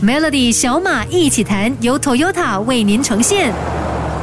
Melody 小马一起谈，由 Toyota 为您呈现。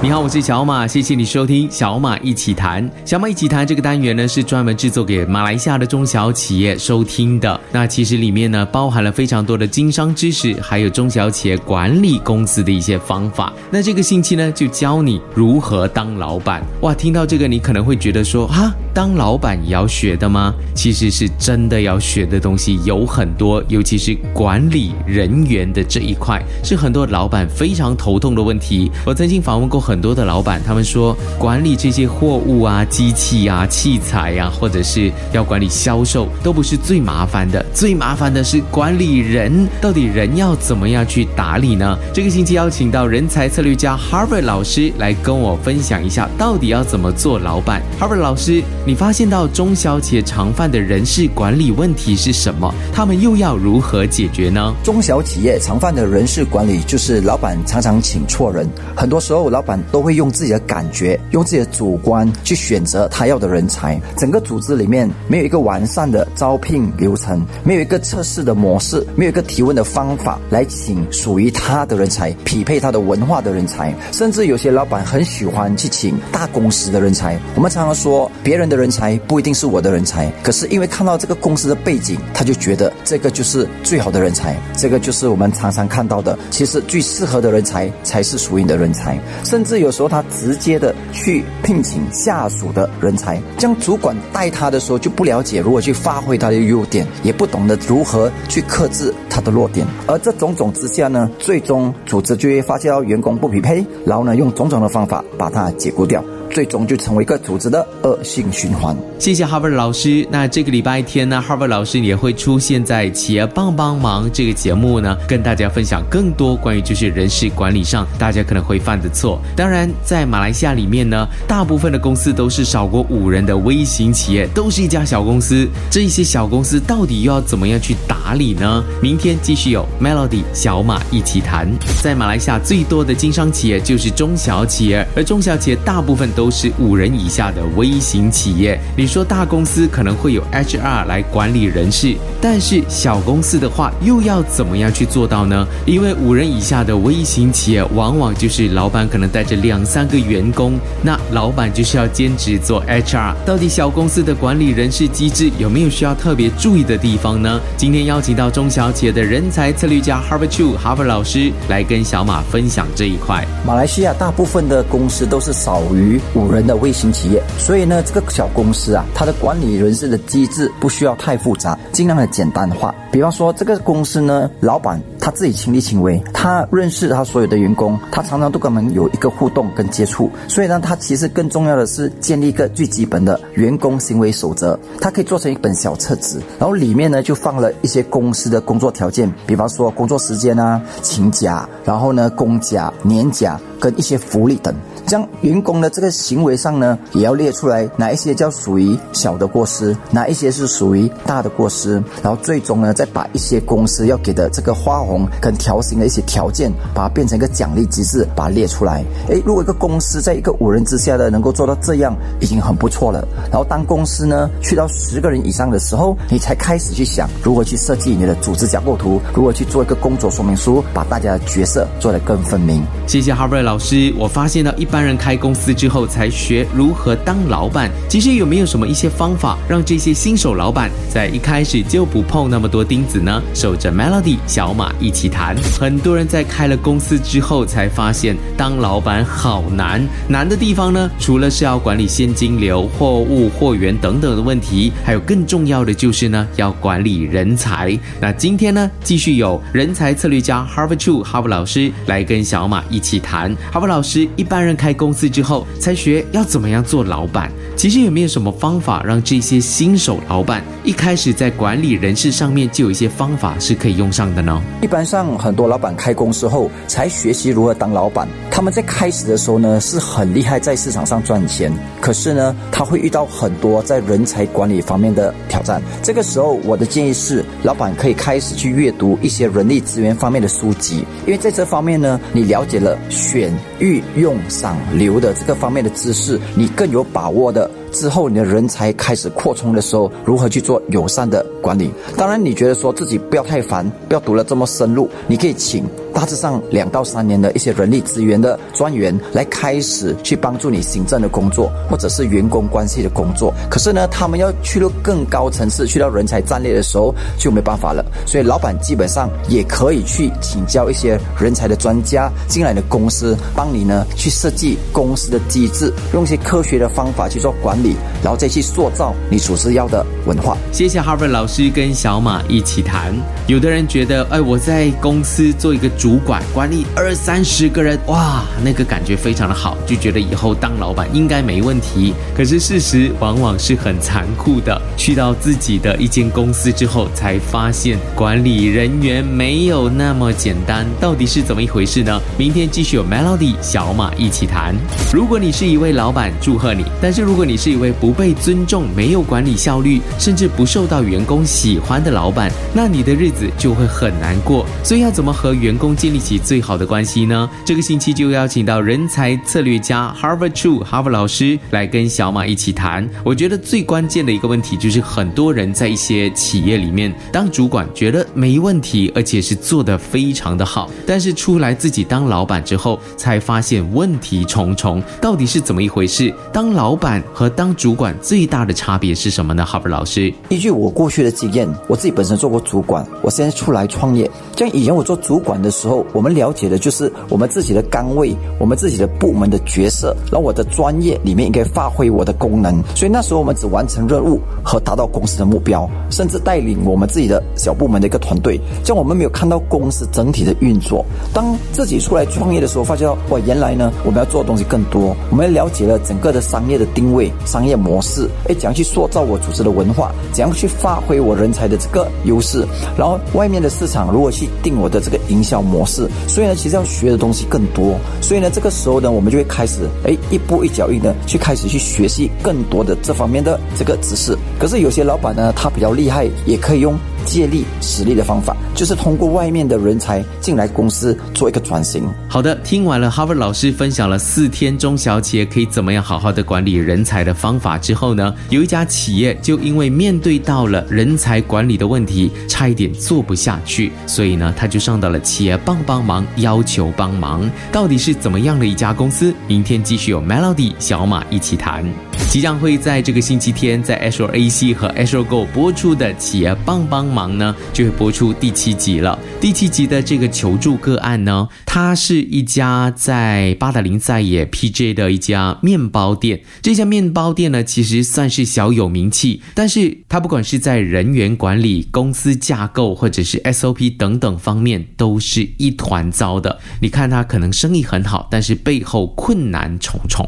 你好，我是小马，谢谢你收听小马一起谈。小马一起谈这个单元呢，是专门制作给马来西亚的中小企业收听的。那其实里面呢，包含了非常多的经商知识，还有中小企业管理公司的一些方法。那这个星期呢，就教你如何当老板。哇，听到这个，你可能会觉得说，啊，当老板也要学的吗？其实是真的要学的东西有很多，尤其是管理人员的这一块，是很多老板非常头痛的问题。我曾经访问过很。多的老板，他们说管理这些货物啊、机器啊、器材呀，或者是要管理销售，都不是最麻烦的。最麻烦的是管理人，到底人要怎么样去打理呢？这个星期邀请到人才策略家 Harvard 老师来跟我分享一下，到底要怎么做老板。Harvard 老师，你发现到中小企业常犯的人事管理问题是什么？他们又要如何解决呢？中小企业常犯的人事管理就是老板常常请错人，很多时候老板。都会用自己的感觉，用自己的主观去选择他要的人才。整个组织里面没有一个完善的招聘流程，没有一个测试的模式，没有一个提问的方法来请属于他的人才，匹配他的文化的人才。甚至有些老板很喜欢去请大公司的人才。我们常常说，别人的人才不一定是我的人才，可是因为看到这个公司的背景，他就觉得这个就是最好的人才。这个就是我们常常看到的，其实最适合的人才才是属于你的人才，甚至。有时候他直接的去聘请下属的人才，这样主管带他的时候就不了解如何去发挥他的优点，也不懂得如何去克制他的弱点，而这种种之下呢，最终组织就会发现到员工不匹配，然后呢用种种的方法把他解雇掉。最终就成为一个组织的恶性循环。谢谢 Harvard 老师。那这个礼拜天呢，Harvard 老师也会出现在企业帮帮忙这个节目呢，跟大家分享更多关于就是人事管理上大家可能会犯的错。当然，在马来西亚里面呢，大部分的公司都是少过五人的微型企业，都是一家小公司。这一些小公司到底又要怎么样去打理呢？明天继续有 Melody 小马一起谈。在马来西亚最多的经商企业就是中小企业，而中小企业大部分。都是五人以下的微型企业。你说大公司可能会有 HR 来管理人事，但是小公司的话又要怎么样去做到呢？因为五人以下的微型企业，往往就是老板可能带着两三个员工，那老板就是要兼职做 HR。到底小公司的管理人事机制有没有需要特别注意的地方呢？今天邀请到中小企业的人才策略家 Harvard Chu Harvard 老师来跟小马分享这一块。马来西亚大部分的公司都是少于。五人的微型企业，所以呢，这个小公司啊，它的管理人事的机制不需要太复杂，尽量的简单化。比方说，这个公司呢，老板他自己亲力亲为，他认识他所有的员工，他常常都跟我们有一个互动跟接触。所以呢，他其实更重要的是建立一个最基本的员工行为守则。它可以做成一本小册子，然后里面呢就放了一些公司的工作条件，比方说工作时间啊、请假，然后呢公假、年假跟一些福利等。将员工的这个行为上呢，也要列出来哪一些叫属于小的过失，哪一些是属于大的过失，然后最终呢，再把一些公司要给的这个花红跟条形的一些条件，把它变成一个奖励机制，把它列出来。诶，如果一个公司在一个五人之下的能够做到这样，已经很不错了。然后当公司呢去到十个人以上的时候，你才开始去想如何去设计你的组织架构图，如何去做一个工作说明书，把大家的角色做得更分明。谢谢 Harvard 老老师，我发现到一。般人开公司之后才学如何当老板，其实有没有什么一些方法，让这些新手老板在一开始就不碰那么多钉子呢？守着 Melody 小马一起谈。很多人在开了公司之后才发现，当老板好难。难的地方呢，除了是要管理现金流、货物、货源等等的问题，还有更重要的就是呢，要管理人才。那今天呢，继续有人才策略家 Harvard Chu 哈佛老师来跟小马一起谈。哈佛老师，一般人开公司之后才学要怎么样做老板，其实有没有什么方法让这些新手老板一开始在管理人事上面就有一些方法是可以用上的呢？一般上很多老板开公司后才学习如何当老板，他们在开始的时候呢是很厉害在市场上赚钱，可是呢他会遇到很多在人才管理方面的挑战。这个时候我的建议是，老板可以开始去阅读一些人力资源方面的书籍，因为在这方面呢，你了解了选御用赏。流的这个方面的知识，你更有把握的。之后你的人才开始扩充的时候，如何去做友善的管理？当然，你觉得说自己不要太烦，不要读了这么深入，你可以请。大致上两到三年的一些人力资源的专员来开始去帮助你行政的工作，或者是员工关系的工作。可是呢，他们要去到更高层次，去到人才战略的时候就没办法了。所以老板基本上也可以去请教一些人才的专家进来的公司，帮你呢去设计公司的机制，用一些科学的方法去做管理，然后再去塑造你所需要的文化。谢谢 Harvard 老师跟小马一起谈。有的人觉得，哎，我在公司做一个。主管管理二三十个人，哇，那个感觉非常的好，就觉得以后当老板应该没问题。可是事实往往是很残酷的，去到自己的一间公司之后，才发现管理人员没有那么简单。到底是怎么一回事呢？明天继续有 Melody 小马一起谈。如果你是一位老板，祝贺你；但是如果你是一位不被尊重、没有管理效率，甚至不受到员工喜欢的老板，那你的日子就会很难过。所以要怎么和员工？建立起最好的关系呢？这个星期就邀请到人才策略家 Harvard True Harvard 老师来跟小马一起谈。我觉得最关键的一个问题就是，很多人在一些企业里面当主管，觉得没问题，而且是做得非常的好，但是出来自己当老板之后，才发现问题重重。到底是怎么一回事？当老板和当主管最大的差别是什么呢哈弗老师，依据我过去的经验，我自己本身做过主管，我现在出来创业，像以前我做主管的时候。我们了解的就是我们自己的岗位，我们自己的部门的角色，然后我的专业里面应该发挥我的功能。所以那时候我们只完成任务和达到公司的目标，甚至带领我们自己的小部门的一个团队，这样我们没有看到公司整体的运作。当自己出来创业的时候，发觉到哇，原来呢我们要做的东西更多，我们了解了整个的商业的定位、商业模式，哎，怎样去塑造我组织的文化，怎样去发挥我人才的这个优势，然后外面的市场如何去定我的这个营销模。式，所以呢，其实要学的东西更多，所以呢，这个时候呢，我们就会开始，哎，一步一脚印的去开始去学习更多的这方面的这个知识。可是有些老板呢，他比较厉害，也可以用。借力使力的方法，就是通过外面的人才进来公司做一个转型。好的，听完了 Harvard 老师分享了四天中小企业可以怎么样好好的管理人才的方法之后呢，有一家企业就因为面对到了人才管理的问题，差一点做不下去，所以呢，他就上到了企业帮帮忙，要求帮忙。到底是怎么样的一家公司？明天继续有 Melody 小马一起谈。即将会在这个星期天在 Azure AC 和 Azure Go 播出的企业帮帮忙呢，就会播出第七集了。第七集的这个求助个案呢，它是一家在八达岭在野 PJ 的一家面包店。这家面包店呢，其实算是小有名气，但是它不管是在人员管理、公司架构或者是 SOP 等等方面，都是一团糟的。你看它可能生意很好，但是背后困难重重。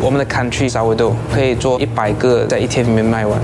我们的 country 沙威豆可以做一百个，在一天里面卖完。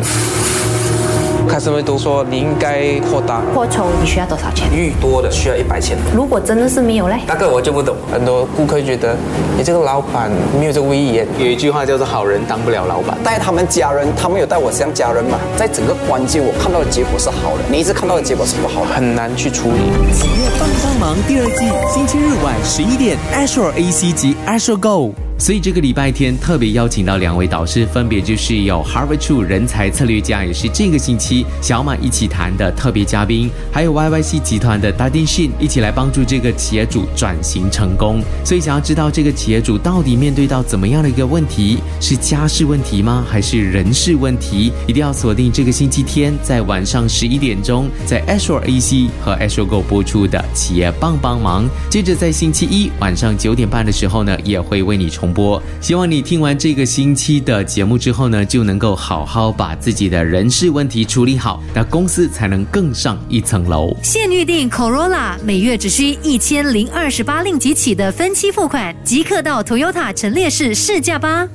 开始们都说你应该扩大扩充，你需要多少钱？愈多的需要一百千。如果真的是没有嘞？那个我就不懂。很多顾客觉得你这个老板没有这个威严。有一句话叫做“好人当不了老板”。带他们家人，他们有带我像家人嘛？在整个关键，我看到的结果是好的，你一直看到的结果是不好的，很难去处理。企业帮帮忙第二季，星期日晚十一点，Azure AC 及 Azure Go。所以这个礼拜天特别邀请到两位导师，分别就是有 Harvard True 人才策略家，也是这个星期小马一起谈的特别嘉宾，还有 YYC 集团的 Dadin Shin 一起来帮助这个企业主转型成功。所以想要知道这个企业主到底面对到怎么样的一个问题，是家事问题吗？还是人事问题？一定要锁定这个星期天在晚上十一点钟，在 Azure AC 和 Azure Go 播出的企业帮帮忙。接着在星期一晚上九点半的时候呢，也会为你重。重播，希望你听完这个星期的节目之后呢，就能够好好把自己的人事问题处理好，那公司才能更上一层楼。现预定 Corolla，每月只需一千零二十八令吉起的分期付款，即刻到 Toyota 陈列室试驾吧。